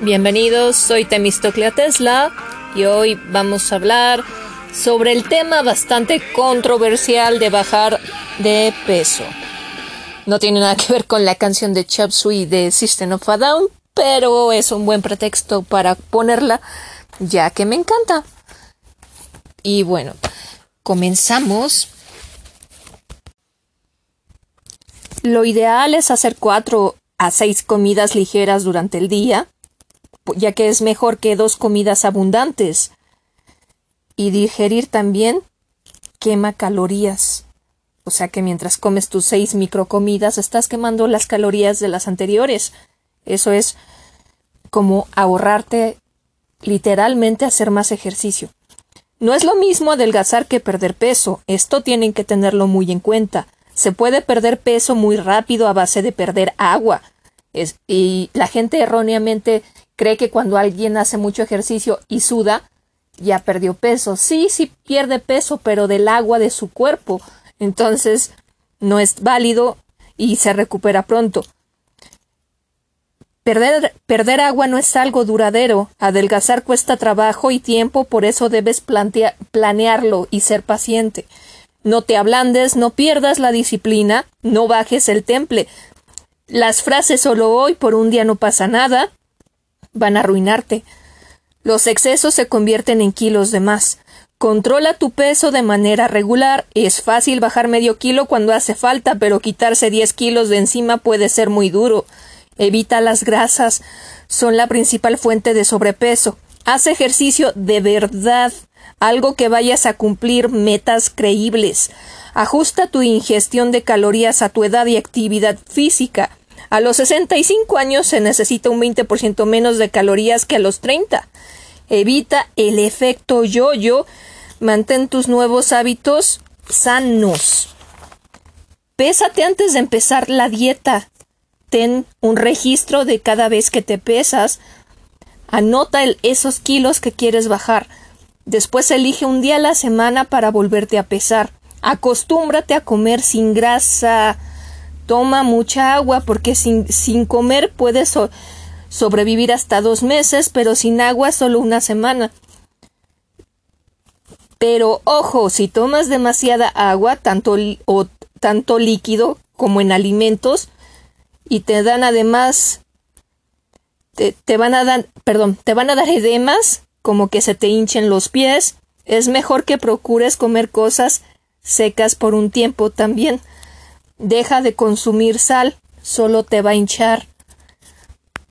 Bienvenidos, soy Temistoclea Tesla y hoy vamos a hablar sobre el tema bastante controversial de bajar de peso. No tiene nada que ver con la canción de Chop Suey de System of a Down, pero es un buen pretexto para ponerla, ya que me encanta. Y bueno, comenzamos. Lo ideal es hacer cuatro a seis comidas ligeras durante el día, ya que es mejor que dos comidas abundantes. Y digerir también quema calorías. O sea que mientras comes tus seis microcomidas estás quemando las calorías de las anteriores. Eso es como ahorrarte literalmente hacer más ejercicio. No es lo mismo adelgazar que perder peso. Esto tienen que tenerlo muy en cuenta. Se puede perder peso muy rápido a base de perder agua. y la gente erróneamente cree que cuando alguien hace mucho ejercicio y suda, ya perdió peso. Sí, sí pierde peso, pero del agua de su cuerpo. Entonces, no es válido y se recupera pronto. Perder, agua no es algo duradero. Adelgazar cuesta trabajo y tiempo, por eso debes planearlo y ser paciente. No te ablandes, no pierdas la disciplina, no bajes el temple. Las frases solo hoy por un día no pasa nada van a arruinarte. Los excesos se convierten en kilos de más. Controla tu peso de manera regular. Es fácil bajar medio kilo cuando hace falta, pero quitarse 10 kilos de encima puede ser muy duro. Evita las grasas. Son la principal fuente de sobrepeso. Haz ejercicio de verdad. Algo que vayas a cumplir metas creíbles. Ajusta tu ingestión de calorías a tu edad y actividad física. A los 65 años se necesita un 20% menos de calorías que a los 30. Evita el efecto yo-yo. Mantén tus nuevos hábitos sanos. Pésate antes de empezar la dieta. Ten un registro de cada vez que te pesas. Anota esos kilos que quieres bajar. Después elige un día a la semana para volverte a pesar. Acostúmbrate a comer sin grasa Toma mucha agua porque sin, sin comer puedes sobrevivir hasta dos meses, pero sin agua solo una semana. Pero ojo, si tomas demasiada agua, tanto, o, tanto líquido como en alimentos, y te dan además, te, te, van a dar, perdón, te van a dar edemas, como que se te hinchen los pies, es mejor que procures comer cosas secas por un tiempo también. Deja de consumir sal, solo te va a hinchar.